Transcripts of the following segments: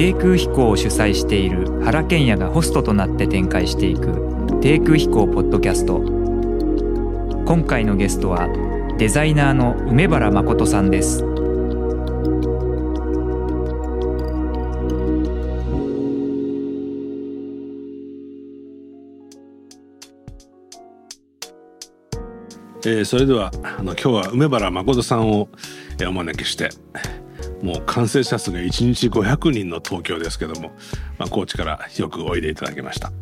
低空飛行を主催している原賢也がホストとなって展開していく低空飛行ポッドキャスト。今回のゲストはデザイナーの梅原誠さんです。えー、それではあの今日は梅原誠さんをお招きしてもう感染者数が1日500人の東京ですけども、まあ、高知からよくおいでいただきました、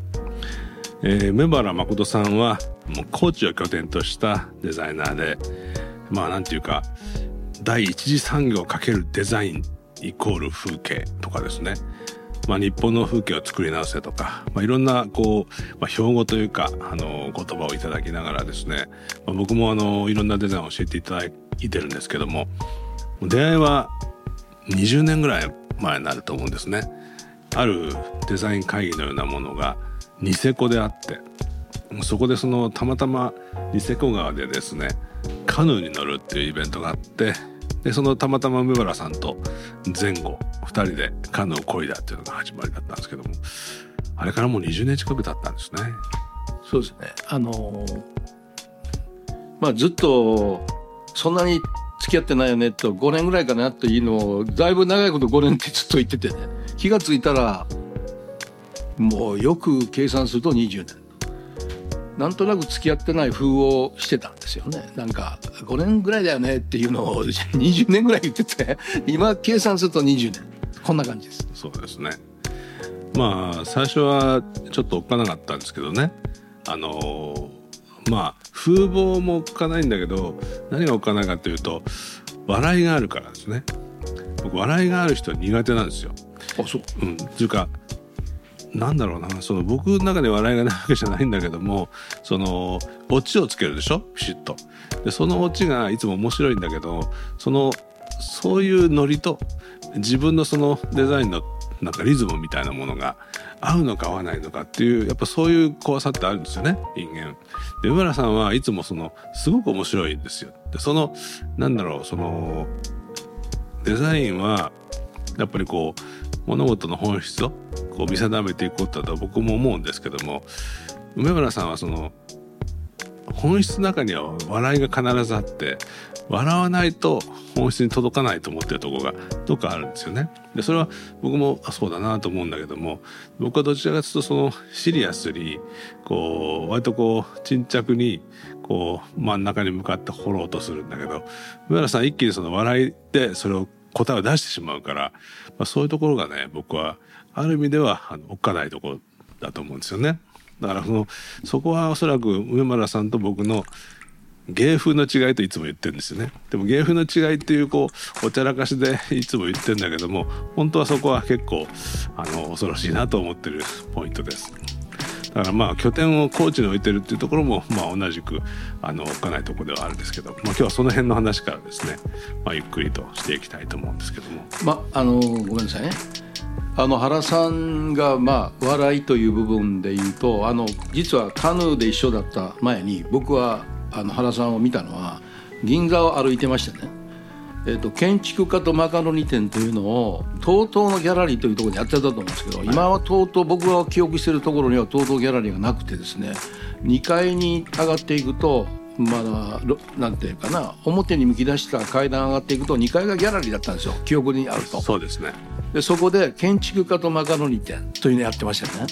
えー、梅原誠さんはもう高知を拠点としたデザイナーでまあなんていうか第一次産業かけるデザインイコール風景とかですね。まあ、日本の風景を作り直せとか、まあ、いろんなこう、まあ、標語というかあの言葉をいただきながらですね、まあ、僕もあのいろんなデザインを教えていただいてるんですけども出会いは20年ぐらい前になると思うんですね。あるデザイン会議のようなものがニセコであってそこでそのたまたまニセコ川でですねカヌーに乗るっていうイベントがあってでそのたまたま梅原さんと前後2人でカヌーを漕いだっていうのが始まりだったんですけどもあれからもう20年近く経ったんですね。そうですねあのまあずっとそんなに付き合ってないよねと5年ぐらいかなというのをだいぶ長いこと5年ってずっと言っててね。気が付いたらもうよく計算すると20年。なんとなく付き合ってない風をしてたんですよね。なんか5年ぐらいだよねっていうのを 20年ぐらい言ってて今計算すると20年。こんな感じです。そうですね。まあ最初はちょっとおっかなかったんですけどね。あのまあ風貌もおっかないんだけど何がおっかないかというと笑いがあるからですね。僕笑いがある人は苦手なんですよ。あそう。うん。っていうかなんだろうな。その僕の中で笑いがないわけじゃないんだけどもそのオチをつけるでしょ？ピシッと。でそのオチがいつも面白いんだけどそのそういうノリと自分のそのデザインのなんかリズムみたいなものが合うのか合わないのかっていうやっぱそういう怖さってあるんですよね人間。で梅原さんはいつもそのすごく面白いんですよ。でそのなんだろうそのデザインはやっぱりこう物事の本質をこう見定めていくことだと僕も思うんですけども梅村さんはその本質の中には笑いが必ずあって笑わないと本質に届かないと思ってるとこがどっかあるんですよね。でそれは僕もそうだなと思うんだけども僕はどちらかというとそのシリアスにこう割とこう沈着にこう真ん中に向かって掘ろうとするんだけど梅原さん一気にその笑いでそれを答えを出してしまうから、まあ、そういうところがね僕はある意味ではあのおっかないところだと思うんですよね。だからそのそこはおそらく梅村さんと僕の芸風の違いといつも言ってるんですよね。でも芸風の違いっていうこうおちゃらかしで いつも言ってるんだけども本当はそこは結構あの恐ろしいなと思ってるポイントです。だからまあ拠点を高知に置いてるっていうところもまあ同じくあの置かないところではあるんですけど、まあ、今日はその辺の話からですね、まあ、ゆっくりとしていきたいと思うんですけども。まあのごめんなさいねあの原さんがまあ笑いという部分で言うとあの実はカヌーで一緒だった前に僕はあの原さんを見たのは銀座を歩いてましたね。えーと、建築家とマカロニ店というのを TOTO のギャラリーというところにやってたと思うんですけど、今は TOTO 僕が記憶しているところには TOTO ギャラリーがなくてですね2階に上がっていくとまだなんていうかな表にむき出した階段上がっていくと2階がギャラリーだったんですよ。記憶にあると。そうですね。でそこで建築家とマカロニ店というのやってましたね。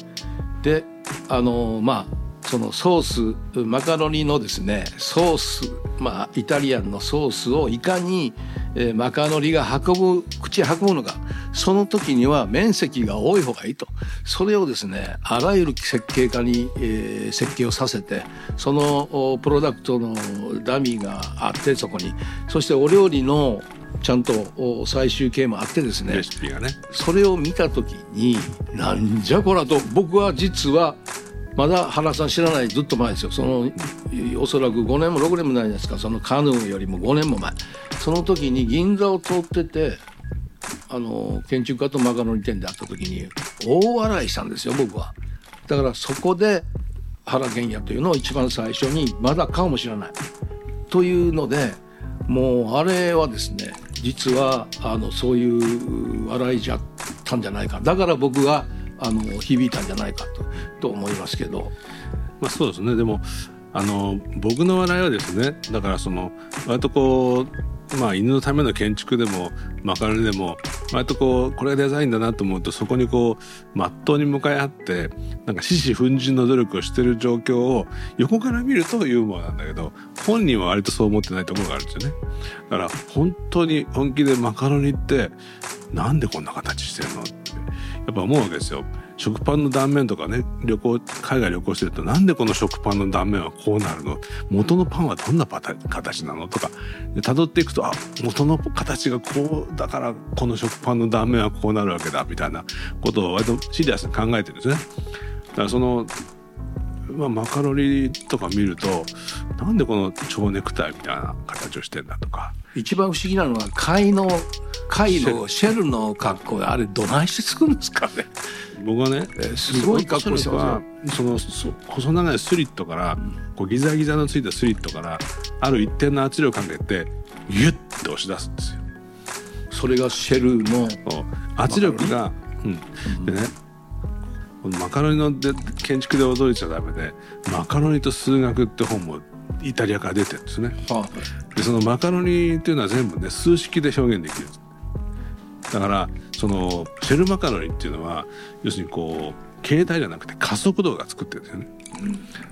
であのまあそのソースマカロニのですねソースまあイタリアンのソースをいかに、えー、マカロニが運ぶ口運ぶのかその時には面積が多い方がいいと。それをですねあらゆる設計家に、えー、設計をさせてそのプロダクトのダミーがあってそこに。そしてお料理のちゃんと最終形もあってですねレシピがね。それを見た時になんじゃこらと僕は実はまだ原さん知らないずっと前ですよ。そのおそらく5年も6年もないじゃないですか。そのカヌーよりも5年も前。その時に銀座を通っててあの建築家とマカロニ店で会った時に大笑いしたんですよ僕は。だからそこで原賢也というのを一番最初にまだ顔も知らない。というのでもうあれはですね実はあのそういう笑いじゃったんじゃないか。だから僕があの響いたんじゃないかとと思いますけど。まあ、そうですねでもあの僕の笑いはですねだからその割とこうまあ犬のための建築でもマカロニでも割とこうこれがデザインだなと思うとそこにこうまっとうに向かい合ってなんか獅子奮迅の努力をしてる状況を横から見るとユーモアなんだけど本人は割とそう思ってないところがあるんですよね。だから本当に本気でマカロニってなんでこんな形してるのやっぱ思うわけですよ。食パンの断面とかね旅行海外旅行してるとなんでこの食パンの断面はこうなるの？元のパンはどんな形なの？とか辿っていくとあ元の形がこうだからこの食パンの断面はこうなるわけだみたいなことを割とシリアスに考えてるんですね。だからそのまあ、マカロニとか見るとなんでこの蝶ネクタイみたいな形をしてんだとか一番不思議なのは貝の貝のシェルの格好であれどないして作るんですかね。僕はね、えーすごい格好してますそのそ細長いスリットから、こうギザギザのついたスリットからある一定の圧力をかけてギュッて押し出すんですよ。それがシェルの圧力が、うん、でねマカロニので建築で驚いちゃダメで「マカロニと数学」って本もイタリアから出てるんですね。はでそのマカロニっていうのは全部ね数式で表現できるだからそのシェルマカロニっていうのは要するにこう形態じゃなくて加速度が作ってるんですよね。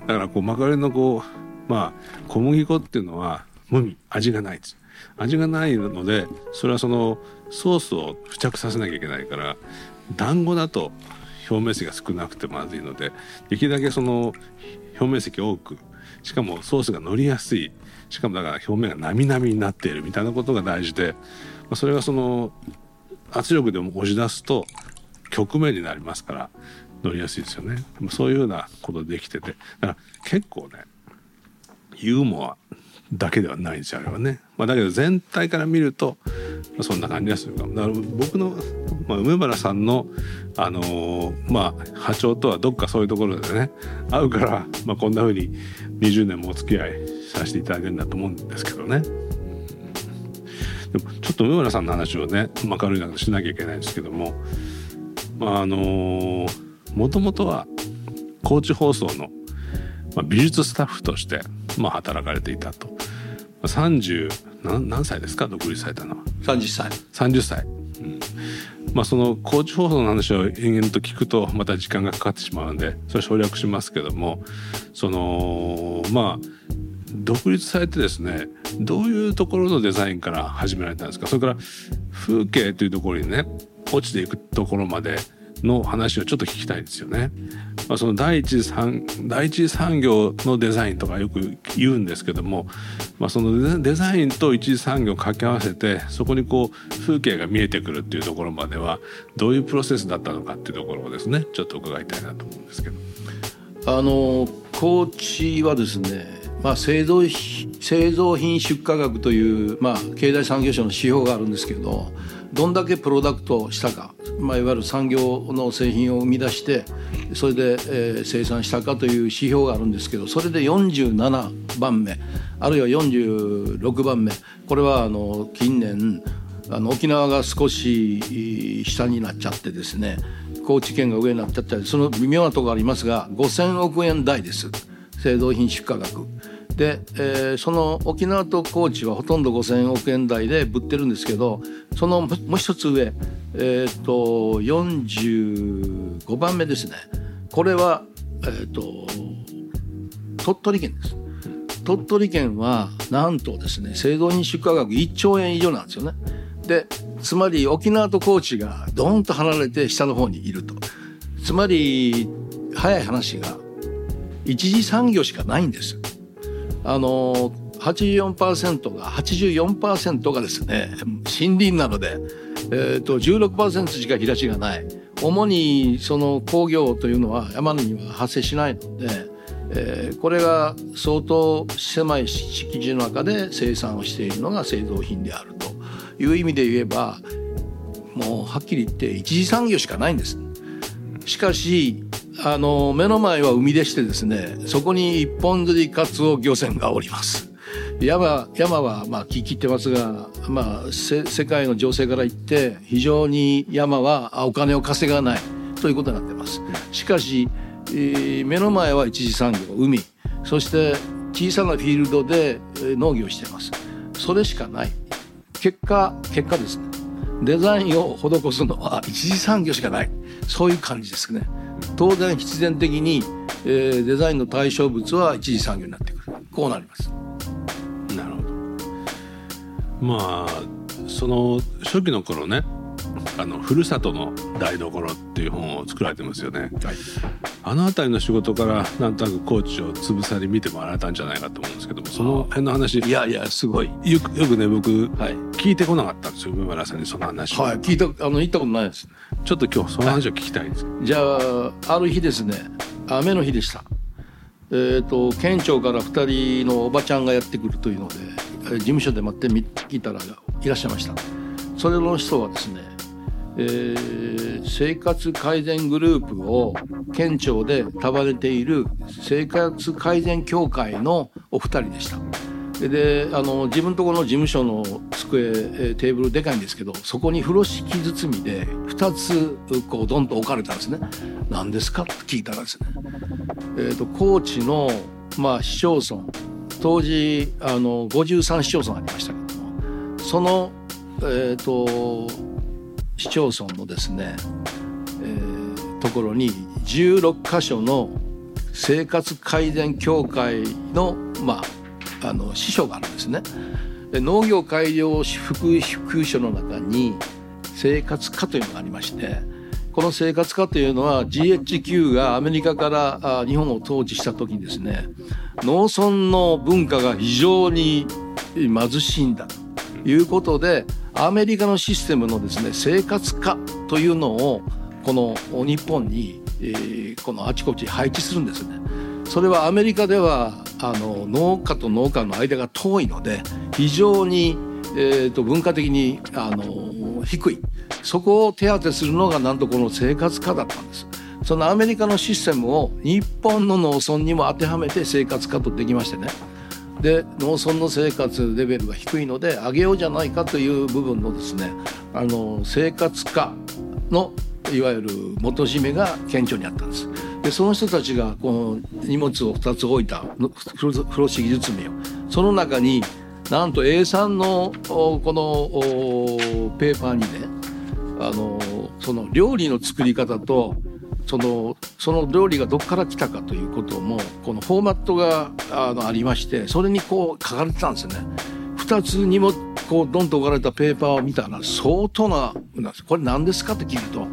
だからこうマカロニのこうまあ小麦粉っていうのは無味味がないです。味がないのでそれはそのソースを付着させなきゃいけないから団子だと表面積が少なくてまずいのでできるだけその表面積多くしかもソースが乗りやすい。しかもだから表面がなみなみになっているみたいなことが大事で、まあ、それがその圧力でも押し出すと局面になりますから乗りやすいですよね。そういうようなことできてて。だから結構ねユーモア。だけではないんですよあれはね、まあ、だけど全体から見ると、そんな感じがするかもだから僕の、まあ、梅原さんのあのーまあ波長とはどっかそういうところでね合うから、まあ、こんなふうに20年もお付き合いさせていただけるんだと思うんですけどね。でもちょっと梅村さんの話をねマカロニなしなきゃいけないんですけどもまああのもともとは高知放送の、まあ、美術スタッフとして、まあ、働かれていたと。まあ30何何歳ですか？独立されたのは。30歳30歳、うん。まあその高知放送の話を延々と聞くとまた時間がかかってしまうんでそれ省略しますけどもそのまあ独立されてですねどういうところのデザインから始められたんですか？それから風景というところにね落ちていくところまでの話をちょっと聞きたいですよね。まあ、その第一次産第一産業のデザインとかよく言うんですけども、まあ、そのデザインと一次産業を掛け合わせてそこにこう風景が見えてくるっていうところまではどういうプロセスだったのかっていうところをですねちょっと伺いたいなと思うんですけど。あの高知はですね、まあ、製造製造品出荷額という、まあ、経済産業省の指標があるんですけどどんだけプロダクトしたか、まあ、いわゆる産業の製品を生み出してそれで、えー生産したかという指標があるんですけどそれで47番目あるいは46番目これはあの近年あの沖縄が少し下になっちゃってですね高知県が上になっちゃったりその微妙なところありますが5,000億円台です製造品出荷額。で、えーその沖縄と高知はほとんど5,000億円台で売ってるんですけどそのもう一つ上、えー、と45番目ですねこれは、えー、と鳥取県です。鳥取県はなんとですね製造品出荷額1兆円以上なんですよね。でつまり沖縄と高知がドーンと離れて下の方にいるとつまり早い話が一次産業しかないんです。あの84%が84%がですね森林なので、えー、と16%しか平地がない主にその工業というのは山には発生しないので、えーこれが相当狭い敷地の中で生産をしているのが製造品であるという意味で言えばもうはっきり言って一次産業しかないんです。しかしあの目の前は海でしてですねそこに一本釣りカツオ漁船がおります。山山はまあ聞いてますが、まあ、世界の情勢から言って非常に山はお金を稼がないということになってます。しかし、えー、目の前は一次産業海。そして小さなフィールドで農業してます。それしかない。結果結果ですね。デザインを施すのは一次産業しかない。そういう感じですね。当然必然的に、えー、デザインの対象物は一次産業になってくる。こうなります。なるほど。まあその初期の頃ねあの「ふるさとの台所」っていう本を作られてますよね、はい、あの辺りの仕事からなんとなくコーチをつぶさに見てもらえたんじゃないかと思うんですけどもその辺の話いやいやすごい。よくよくね僕、はい、聞いてこなかったんですよ梅原さんにその話はい聞いたあの行ったことないです。ちょっと今日その話を聞きたいんです、はい、じゃあある日ですね雨の日でした。えーと、県庁から2人のおばちゃんがやってくるというので事務所で待って聞いたらいらっしゃいました。それの人はですねえー、生活改善グループを県庁で束ねている生活改善協会のお二人でした。であの自分のところの事務所の机テーブルでかいんですけどそこに風呂敷包みで2つこうドンと置かれたんですね。何ですかって聞いたらですね、えーと、高知の、まあ、市町村。当時あの53市町村ありましたけども。その、えーと市町村のですね、えー、ところに16箇所の生活改善協会の,、まあ、あの支所があるんですね。で農業改良福福所の中に生活課というのがありましてこの生活課というのは GHQ がアメリカから日本を統治した時にですね農村の文化が非常に貧しいんだということでアメリカのシステムのですね生活化というのをこの日本に、え、このあちこち配置するんですね。それはアメリカではあの農家と農家の間が遠いので非常に、えーと、文化的にあの低いそこを手当てするのがなんとこの生活化だったんです。そのアメリカのシステムを日本の農村にも当てはめて生活化とできましてねで農村の生活レベルが低いので上げようじゃないかという部分のですねあの生活化のいわゆる元締めが顕著にあったんです。でその人たちがこの荷物を2つ置いた風呂敷包みをその中になんと A3 のこのペーパーにねあのその料理の作り方とそのその料理がどこから来たかということもこのフォーマットがあのありましてそれにこう書かれてたんですよね。2つにもこうドンと置かれたペーパーを見たら相当なこれ何ですかって聞くと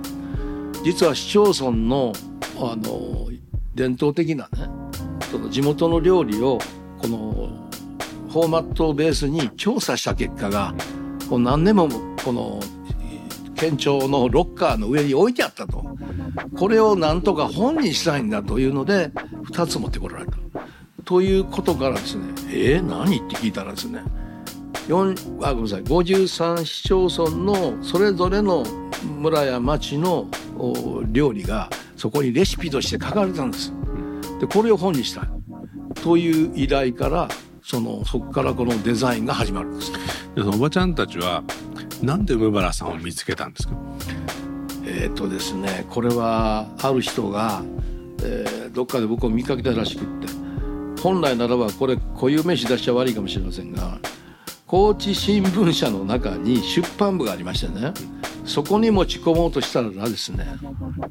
実は市町村のあの伝統的なねその地元の料理をこのフォーマットをベースに調査した結果がこう何年もこの県庁のロッカーの上に置いてあったと。これをなんとか本にしたいんだというので2つ持ってこられた。ということからですねえー、何って聞いたらですね4あごめんなさい53市町村のそれぞれの村や町の料理がそこにレシピとして書かれたんです。でこれを本にしたいという依頼からそのそこからこのデザインが始まるんです。でそのおばちゃんたちはなんで梅原さんを見つけたんですか？えっ、とですねこれはある人が、えー、どっかで僕を見かけたらしくって本来ならばこれ固有名詞出しちゃ悪いかもしれませんが高知新聞社の中に出版部がありましてねそこに持ち込もうとしたらですね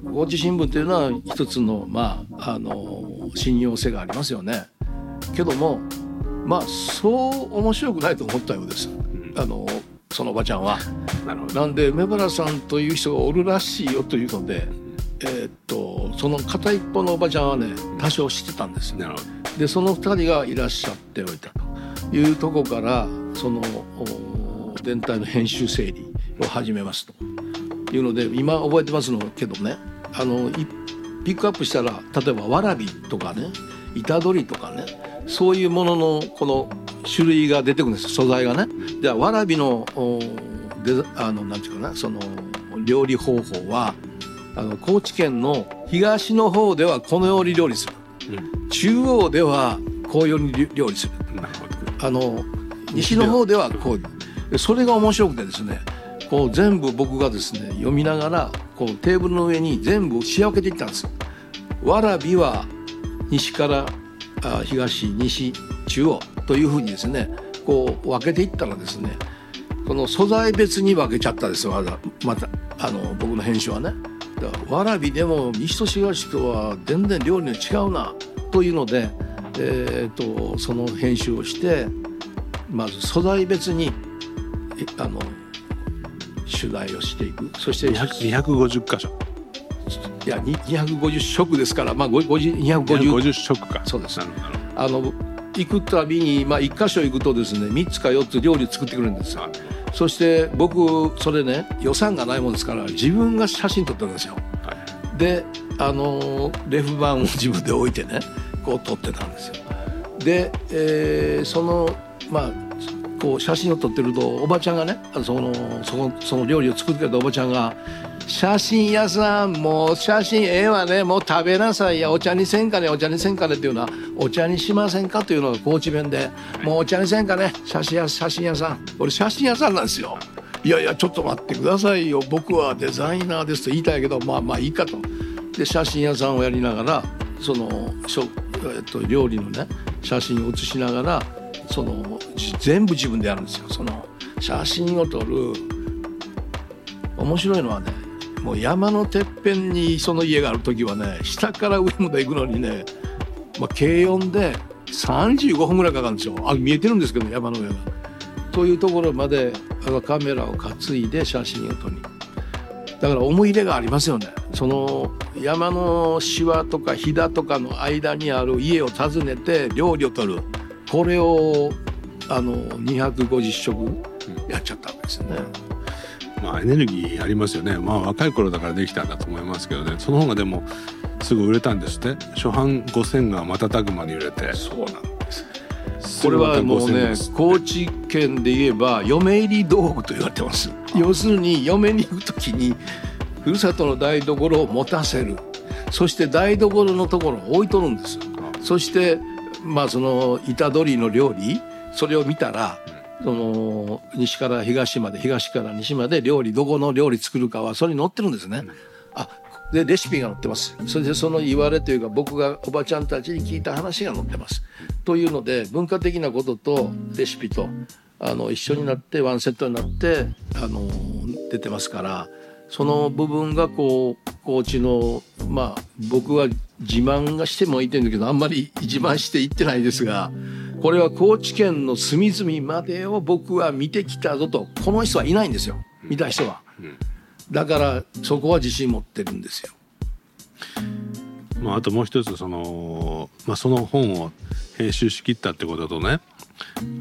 高知新聞というのは一つのまああの信用性がありますよねけどもまあそう面白くないと思ったようです。あのそのおばちゃんは。なんで梅原さんという人がおるらしいよというので、えー、っとその片一方のおばちゃんはね多少知ってたんですね。でその2人がいらっしゃっておいたというとこからその全体の編集整理を始めますと。いうので今覚えてますのけどね。あのピックアップしたら例えばわらびとかね板取りとかねそういうもののこの種類が出てくるんです。素材がね。ではわらびのであのなんていうかなその料理方法はあの高知県の東の方ではこのように料理する、うん、中央ではこういうように料理する。あの西の方ではこうそれが面白くてですねこう全部僕がですね読みながらこうテーブルの上に全部仕分けていったんです蕨は西からあ東西中央というふうにですねこう分けていったらですねこの素材別に分けちゃったですまだまたあの僕の編集はね。だから蕨でも西と東とは全然料理の違うなというので、えーと、その編集をしてまず素材別にあの取材をしていく。そして250箇所。いや250食ですから、まあ、250, 250食か。そうです。あの行くたびに、まあ、1箇所行くとですね3つか4つ料理作ってくるんですよ、そして僕それね予算がないもんですから自分が写真撮ってるんですよ、はい、であのレフ板を自分で置いてねこう撮ってたんですよ。で、えー、そのまあこう写真を撮ってるとおばちゃんがねそのそのその料理を作ってくれたおばちゃんが写真屋さんもう写真ええわねもう食べなさいやお茶にせんかねお茶にせんかねっていうのはお茶にしませんかというのが高知弁でもうお茶にせんかね写真屋写真屋さん。俺写真屋さんなんですよ。いやいやちょっと待ってくださいよ。僕はデザイナーですと言いたいけどまあまあいいかと。で写真屋さんをやりながらそのしょ、えっと、料理のね写真を写しながらその全部自分でやるんですよ。その写真を撮る。面白いのはねもう山のてっぺんにその家がある時はね下から上まで行くのにね、まあ、軽音で35分ぐらいかかるんですよ。あ見えてるんですけど山の上が。というところまでカメラを担いで写真を撮り。だから思い入れがありますよね。その山のしわとか飛騨とかの間にある家を訪ねて料理を取る。これをあの250食やっちゃったわけですよね。まあ、エネルギーありますよね。まあ若い頃だからできたんだと思いますけどね。その方がでもすぐ売れたんですね初版5000が瞬く間に売れて。そうなんです。これはもうね高知県で言えば嫁入り道具と言われてます。要するに嫁に行く時にふるさとの台所を持たせる。そして台所のところを置いとるんですそしてまあその板取りの料理それを見たらその西から東まで東から西まで料理どこの料理作るかはそれに載ってるんですね。うん、あでレシピが載ってます。それでその言われというか僕がおばちゃんたちに聞いた話が載ってます。というので文化的なこととレシピとあの一緒になってワンセットになってあの出てますからその部分がこう高知のまあ僕は自慢がしてもいいてるんだけどあんまり自慢していってないですが。これは高知県の隅々までを僕は見てきたぞとこの人はいないんですよ見た人は、だからそこは自信持ってるんですよ。まあ、あともう一つその、まあ、その本を編集しきったってこととね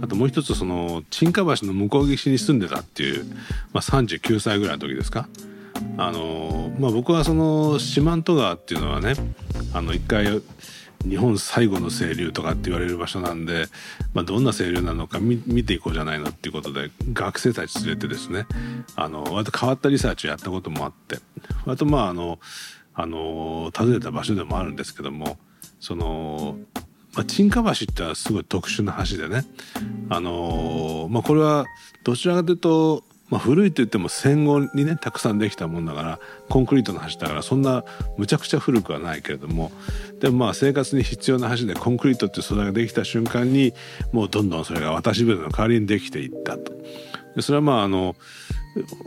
あともう一つその沈下橋の向こう岸に住んでたっていう、まあ、39歳ぐらいの時ですか。あのまあ、僕はその四万十川っていうのはねあの一回日本最後の清流とかって言われる場所なんで、まあ、どんな清流なのか見ていこうじゃないのっていうことで学生たち連れてですねあの割と変わったリサーチをやったこともあってあとまああのあの訪ねた場所でもあるんですけどもその、まあ、沈下橋ってはすごい特殊な橋でねあの、まあ、これはどちらかというとまあ、古いと言っても戦後にねたくさんできたもんだからコンクリートの橋だからそんなむちゃくちゃ古くはないけれどもでもまあ生活に必要な橋でコンクリートっていう素材ができた瞬間にもうどんどんそれが渡し船の代わりにできていったと。でそれはまああの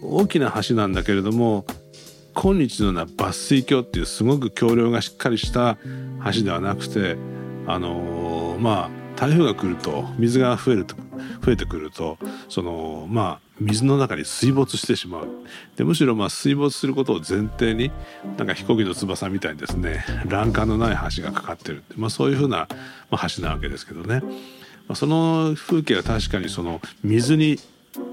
大きな橋なんだけれども今日のような抜水橋っていうすごく橋梁がしっかりした橋ではなくてあのまあ台風が来ると水が増えると増えてくるとそのまあ水の中に水没してしまう。でむしろまあ水没することを前提になんか飛行機の翼みたいにですね欄干のない橋がかかってる、まあ、そういうふうな、ま、橋なわけですけどね、ま、その風景は確かにその水に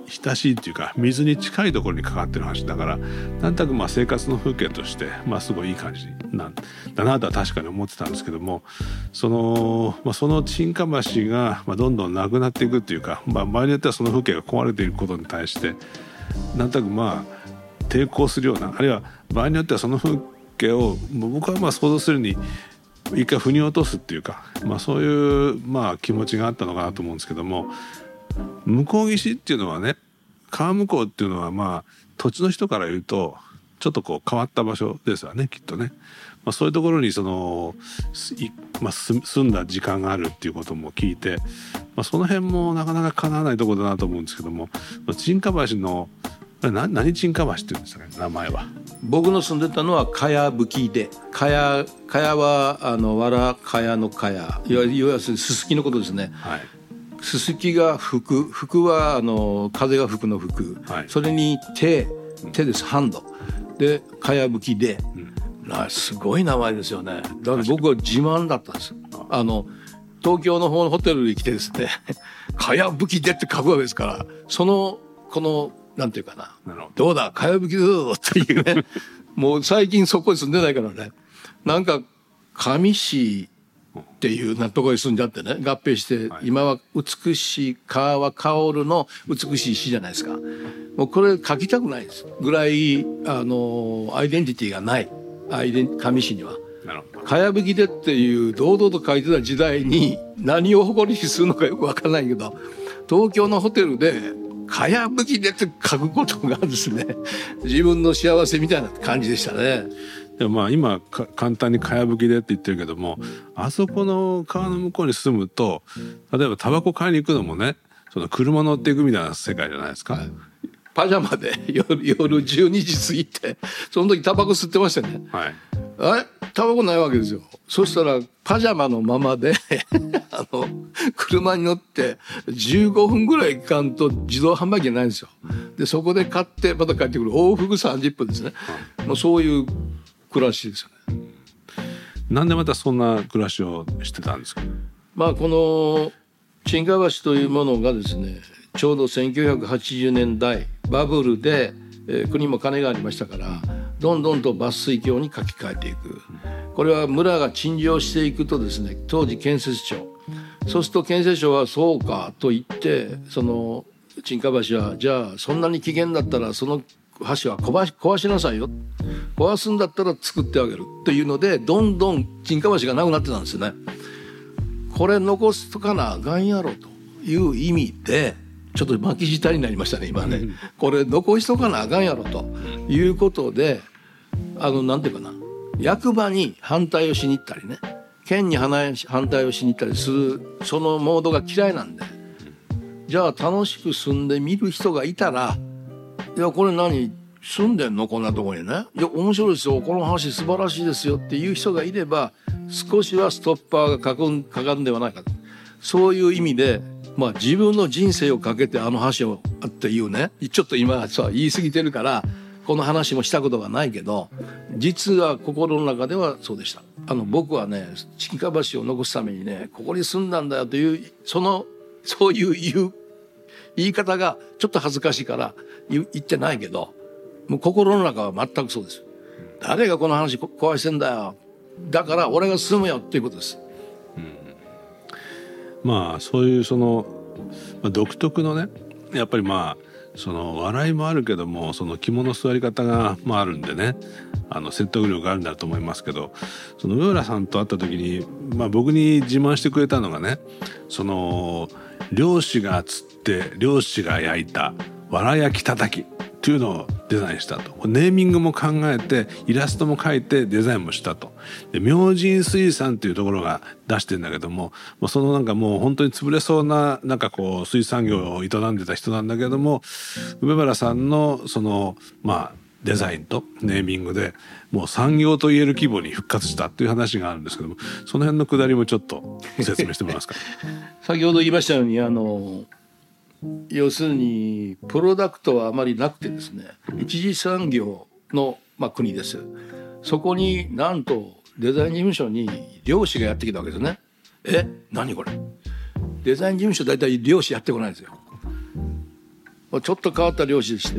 親しいっていうか水に近いところにかかってる橋だからなんとなくまあ生活の風景としてまあすごいいい感じなんだなとは確かに思ってたんですけどもその,、まあ、その沈下橋がまあどんどんなくなっていくっていうか、まあ、場合によってはその風景が壊れていることに対してなんとなくまあ抵抗するようなあるいは場合によってはその風景を僕はまあ想像するに一回腑に落とすっていうか、まあ、そういう、まあ、気持ちがあったのかなと思うんですけども向こう岸っていうのはね川向こうっていうのはまあ土地の人から言うとちょっとこう変わった場所ですよねきっとね。まあ、そういうところにその、まあ、住んだ時間があるっていうことも聞いて、まあ、その辺もなかなかかなわないところだなと思うんですけども沈下橋のな何沈下橋っていうんですかね名前は。僕の住んでたのはかやぶきでかやかやはあのわらかやのかやいわゆるすすきのことですね。はいすすきが吹く吹くはあの風が吹くの吹く、はい、それに手手です。ハンド。でかやぶきで、うん、すごい名前ですよね。だから僕は自慢だったんです。あの東京の方のホテルに来てですね「かやぶきで」って書くわけですからそのこのなんていうかな。ど。うだ？かやぶきだぞっていうね。もう最近そこに住んでないからね。なんか上市っていうなところに住んじゃってね合併して、はい、今は美しい川は薫るの美しい詩じゃないですか。もうこれ書きたくないです。ぐらいあのアイデンティティがない。アイデン上市には。かやぶきでっていう堂々と書いてた時代に何を誇りにするのかよくわからないけど東京のホテルでかやぶきでって書くことがですね自分の幸せみたいな感じでしたね。でもまあ今簡単にかやぶきでって言ってるけどもあそこの川の向こうに住むと例えばタバコ買いに行くのもねその車乗っていくみたいな世界じゃないですか。はいパジャマで 夜夜12時過ぎてその時タバコ吸ってましたね。はい、あタバコないわけですよ。そしたらパジャマのままで あの車に乗って15分ぐらい行かんと自動販売機ないんですよ。でそこで買ってまた帰ってくる往復30分ですね。もうそういう暮らしですよね。なんでまたそんな暮らしをしてたんですか？まあこの新川橋というものがですねちょうど1980年代バブルで、えー、国も金がありましたからどんどんと抜水橋に書き換えていくこれは村が陳情していくとですね当時建設庁そうすると建設庁はそうかと言ってその沈下橋はじゃあそんなに危険だったらその橋は壊し壊しなさいよ。壊すんだったら作ってあげるというのでどんどん沈下橋がなくなってたんですよね。これ残すとかなあかんやろという意味でちょっと巻き舌になりましたね今ね。これ残しとかなあかんやろということであのなんていうかな。役場に反対をしに行ったりね。県に反対をしに行ったりするそのモードが嫌いなんで。じゃあ楽しく住んでみる人がいたらいやこれ何？住んでんの？こんなとこにね。いや面白いですよ。この話素晴らしいですよっていう人がいれば少しはストッパーがかかるんではないかと。そういう意味でまあ自分の人生をかけてあの話をっていうね。ちょっと今さ言い過ぎてるからこの話もしたことがないけど実は心の中ではそうでした。あの僕はね近橋を残すためにねここに住んだんだよというそのそういう言う言い方がちょっと恥ずかしいから言ってないけどもう心の中は全くそうです。誰がこの話壊してんだよ。だから俺が住むよっていうことです、うん、まあそういうその、まあ、独特のねやっぱりまあその笑いもあるけどもその肝の座り方が、まあ、あるんでねあの説得力があるんだと思いますけどその上浦さんと会った時に、まあ、僕に自慢してくれたのがねその漁師が釣って漁師が焼いた。わら焼きたたきっていうのをデザインしたと。ネーミングも考えてイラストも描いてデザインもしたと。で明神水産っていうところが出してんだけどもそのなんかもう本当に潰れそうななんかこう水産業を営んでた人なんだけども梅原さんのそのまあデザインとネーミングでもう産業と言える規模に復活したっていう話があるんですけどもその辺のくだりもちょっと説明してもらえますか？先ほど言いましたようにあの要するにプロダクトはあまりなくてですね一次産業の、まあ、国です。そこになんとデザイン事務所に漁師がやってきたわけですね。え何これ？デザイン事務所大体漁師やってこないんですよ。ちょっと変わった漁師でして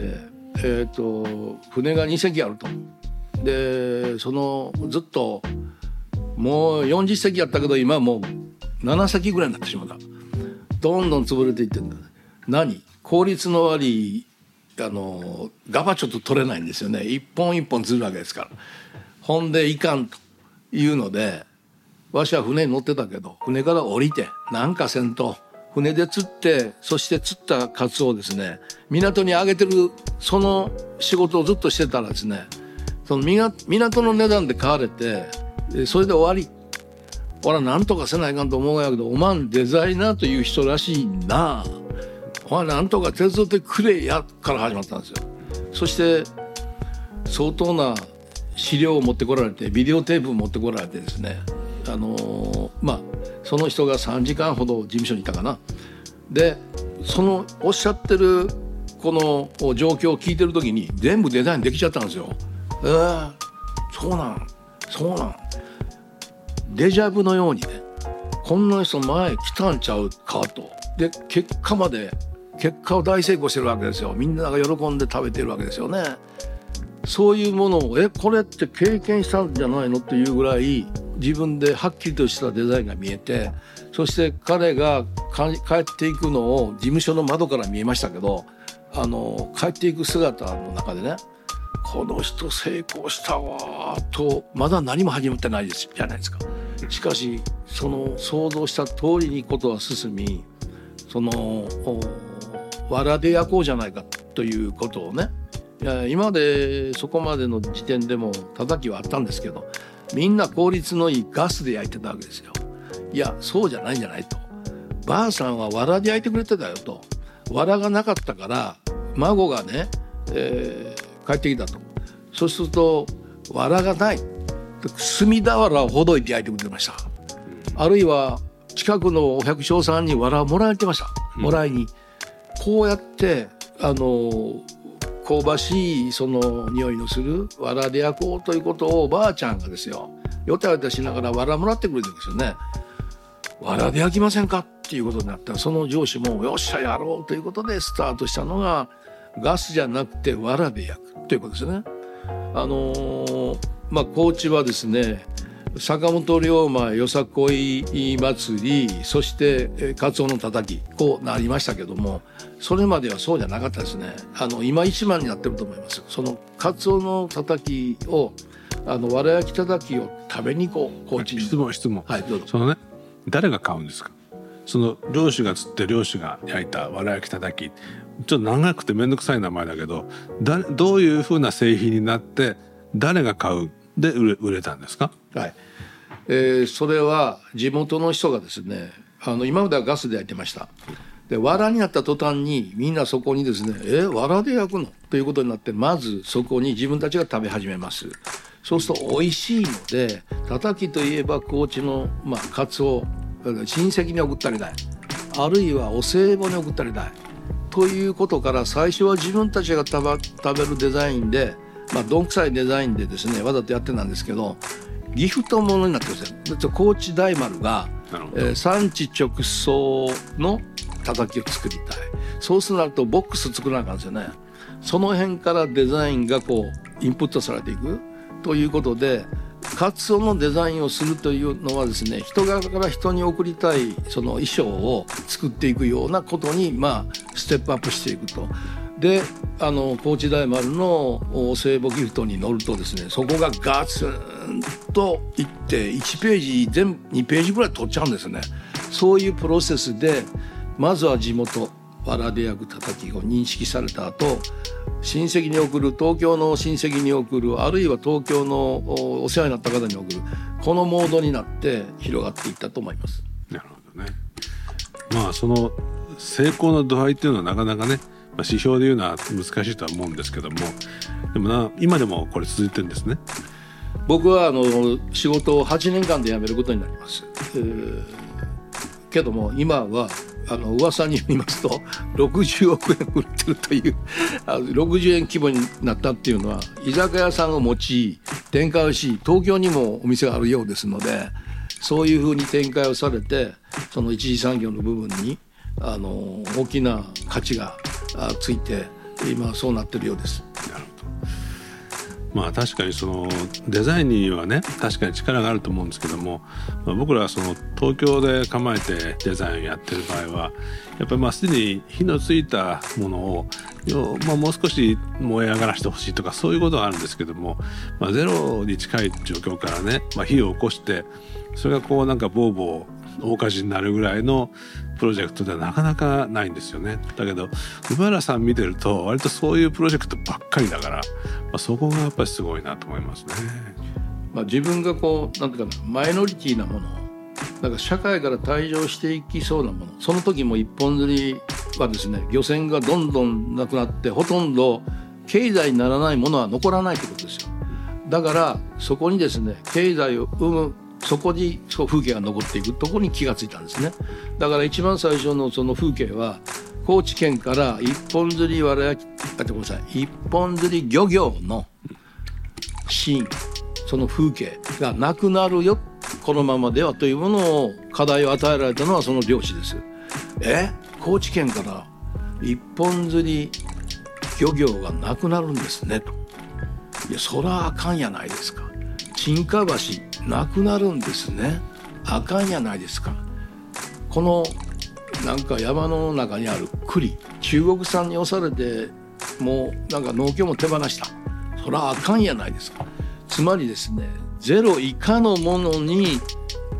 えっ、ー、と船が2隻あると。でそのずっともう40隻やったけど今もう7隻ぐらいになってしまった。どんどん潰れていってんだ何？効率の悪いあのガバちょっと取れないんですよね。一本一本ずるわけですから。ほんでいかんというのでわしは船に乗ってたけど船から降りてなんかせんと船で釣ってそして釣ったカツオをですね港にあげてるその仕事をずっとしてたらですねその港の値段で買われてそれで終わり。俺はなんとかせないかんと思うんやけどおまんデザイナーという人らしいな。あお前なんとか手伝ってくれやから始まったんですよ。そして相当な資料を持ってこられてビデオテープを持ってこられてですね。あのー、まあその人が3時間ほど事務所にいたかな。でそのおっしゃってるこの状況を聞いてる時に全部デザインできちゃったんですよ。えー、そうなんそうなん。デジャブのようにねこんな人前来たんちゃうかと。で結果まで結果を大成功してるわけですよみんなが喜んで食べてるわけですよねそういうものをえこれって経験したんじゃないのっていうぐらい自分ではっきりとしたデザインが見えてそして彼が帰っていくのを事務所の窓から見えましたけどあの帰っていく姿の中でねこの人成功したわとまだ何も始まってないですじゃないですか。しかしその想像した通りにことは進みそのわらで焼こうじゃないかということをねいや今までそこまでの時点でも叩きはあったんですけどみんな効率のいいガスで焼いてたわけですよ。いやそうじゃないんじゃないと。ばあさんはわらで焼いてくれてたよと。わらがなかったから孫がね、えー、帰ってきたと。そうするとわらがない。炭俵をほどいて焼いてくれてました。あるいは近くのお百姓さんにわらをもらえてました。もらいに。こうやってあの香ばしいその匂いのするわらで焼こうということをおばあちゃんがですよよたよたしながらわらもらってくれてるんですよね。わらで焼きませんか？っていうことになったらその上司もよっしゃやろうということでスタートしたのがガスじゃなくてわらで焼くということですね。あのー、まあ高知はですね坂本龍馬よさこい祭りそしてカツオのたたきこうなりましたけどもそれまではそうじゃなかったですね。あの今一番になってると思いますそのカツオのたたきをあのわら焼きたたきを食べに行こう。高知に。質問質問。はいどうぞ。そのね誰が買うんですか？その漁師が釣って漁師が焼いたわら焼きたたき。ちょっと長くて面倒くさい名前だけどだどういうふうな製品になって誰が買うで売れ売れたんですか？はい、えー、それは地元の人がですねあの今まではガスで焼いてました。で藁になった途端にみんなそこにですね「え藁で焼くの?」ということになってまずそこに自分たちが食べ始めます。そうすると美味しいのでたたきといえば高知の、まあ、カツオ親戚に送ったりだい。あるいはお歳暮に送ったりだい。ということから最初は自分たちが食べるデザインでまあ、どんくさいデザインでですねわざとやってたんですけどギフトものになってるんですよ。高知大丸が、えー、産地直送のたたきを作りたいそうするとボックス作らなあかんですよね。その辺からデザインがこうインプットされていくということでカツオのデザインをするというのはですね人側から人に送りたいその衣装を作っていくようなことにまあステップアップしていくとであの高知大丸の聖母ギフトに乗るとですねそこがガツンといって1ページ全2ページぐらい取っちゃうんですねそういうプロセスでまずは地元わらで焼くたたきを認識された後親戚に送る東京の親戚に送るあるいは東京のお世話になった方に送るこのモードになって広がっていったと思います。なるほどねまあその成功の度合いっていうのはなかなかねまあ、指標で言うのは難しいとは思うんですけどもでもな今でもこれ続いてるんですね。僕はあの仕事を8年間で辞めることになります、えー、けども今はあの噂によりますと 60億円売ってるというあの60円規模になったっていうのは居酒屋さんを持ち展開をし東京にもお店があるようですのでそういうふうに展開をされてその一次産業の部分にあの大きな価値がついて今そうなってるようです。まあ確かにそのデザインにはね確かに力があると思うんですけども、僕らはその東京で構えてデザインをやってる場合はやっぱりまあすでに火のついたものを、まあ、もう少し燃え上がらせてほしいとかそういうことはあるんですけども、まあ、ゼロに近い状況からね、まあ、火を起こしてそれがこうなんかボーボー大火事になるぐらいのプロジェクトではなかなかないんですよねだけど梅原さん見てると割とそういうプロジェクトばっかりだから、まあ、そこがやっぱりすごいなと思いますね。まあ、自分がこうなんていうかなマイノリティなものなんか社会から退場していきそうなものその時も一本釣りはですね漁船がどんどんなくなってほとんど経済にならないものは残らないってことですよだからそこにですね経済を生むそこにそう風景が残っていくところに気がついたんですねだから一番最初のその風景は高知県から一本釣りわら焼きあごめんなさい一本釣り漁業のシーンその風景がなくなるよこのままではというものを課題を与えられたのはその漁師です。え？高知県から一本釣り漁業がなくなるんですねと。いやそらあかんやないですか。沈下橋なくなるんですね。あかんやないですか。このなんか山の中にある栗。中国産に押されてもうなんか農協も手放した。そらあかんやないですか。つまりですねゼロ以下のものに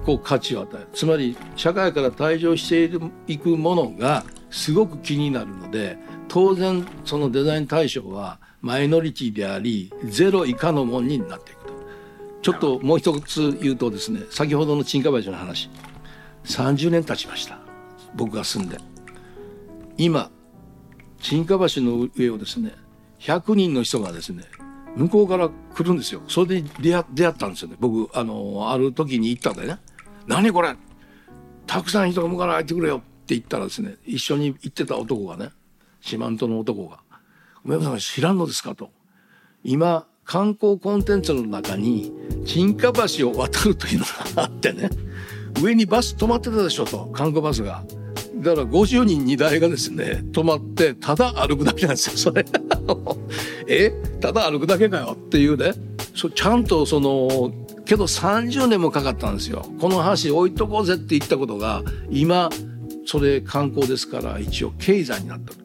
こう価値を与える。つまり社会から退場していくものがすごく気になるので当然そのデザイン対象はマイノリティでありゼロ以下のものになっていく。ちょっともう一つ言うとですね先ほどの沈下橋の話30年経ちました。僕が住んで。今沈下橋の上をですね100人の人がですね向こうから来るんですよ。それで出会出会ったんですよね。僕あのある時に行ったんでね「何これ。たくさん人が向かないってくれよ」って言ったらですね一緒に行ってた男がね四万十の男が「梅山さん知らんのですか?」と「今観光コンテンツの中に沈下橋を渡るというのがあってね上にバス止まってたでしょ」と観光バスが。だから50人2台がですね止まってただ歩くだけなんですよそれ。え？ただ歩くだけかよっていうね。そちゃんとそのけど30年もかかったんですよ。この橋置いとこうぜって言ったことが今それ観光ですから一応経済になったと。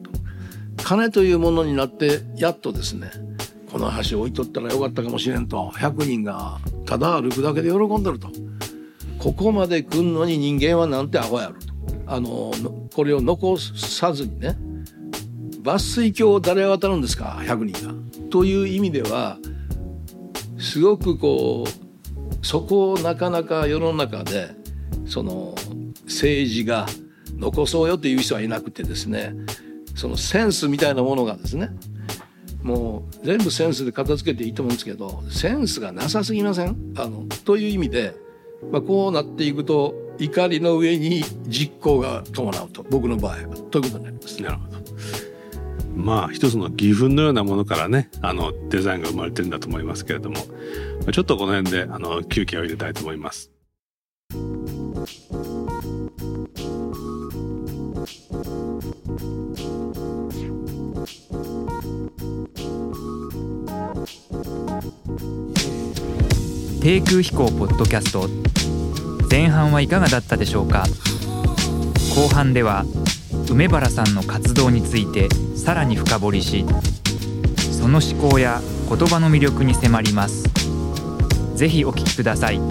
金というものになってやっとですねこの橋置いとったらよかったかもしれんと。100人がただ歩くだけで喜んでると。ここまで来んのに人間はなんてアホやろと。あのこれを残さずにね。抜粋橋を誰が渡るんですか？100人が。という意味ではすごくこうそこをなかなか世の中でその政治が残そうよという人はいなくてですね。そのセンスみたいなものがですねもう全部センスで片付けていいと思うんですけどセンスがなさすぎません？あのという意味で、まあ、こうなっていくと怒りの上に実行が伴うと僕の場合はということになります。なるほどまあ一つの義憤のようなものからねあのデザインが生まれてるんだと思いますけれどもちょっとこの辺であの休憩を入れたいと思います。低空飛行ポッドキャスト。前半はいかがだったでしょうか。後半では梅原さんの活動についてさらに深掘りしその思考や言葉の魅力に迫ります。是非お聴きください。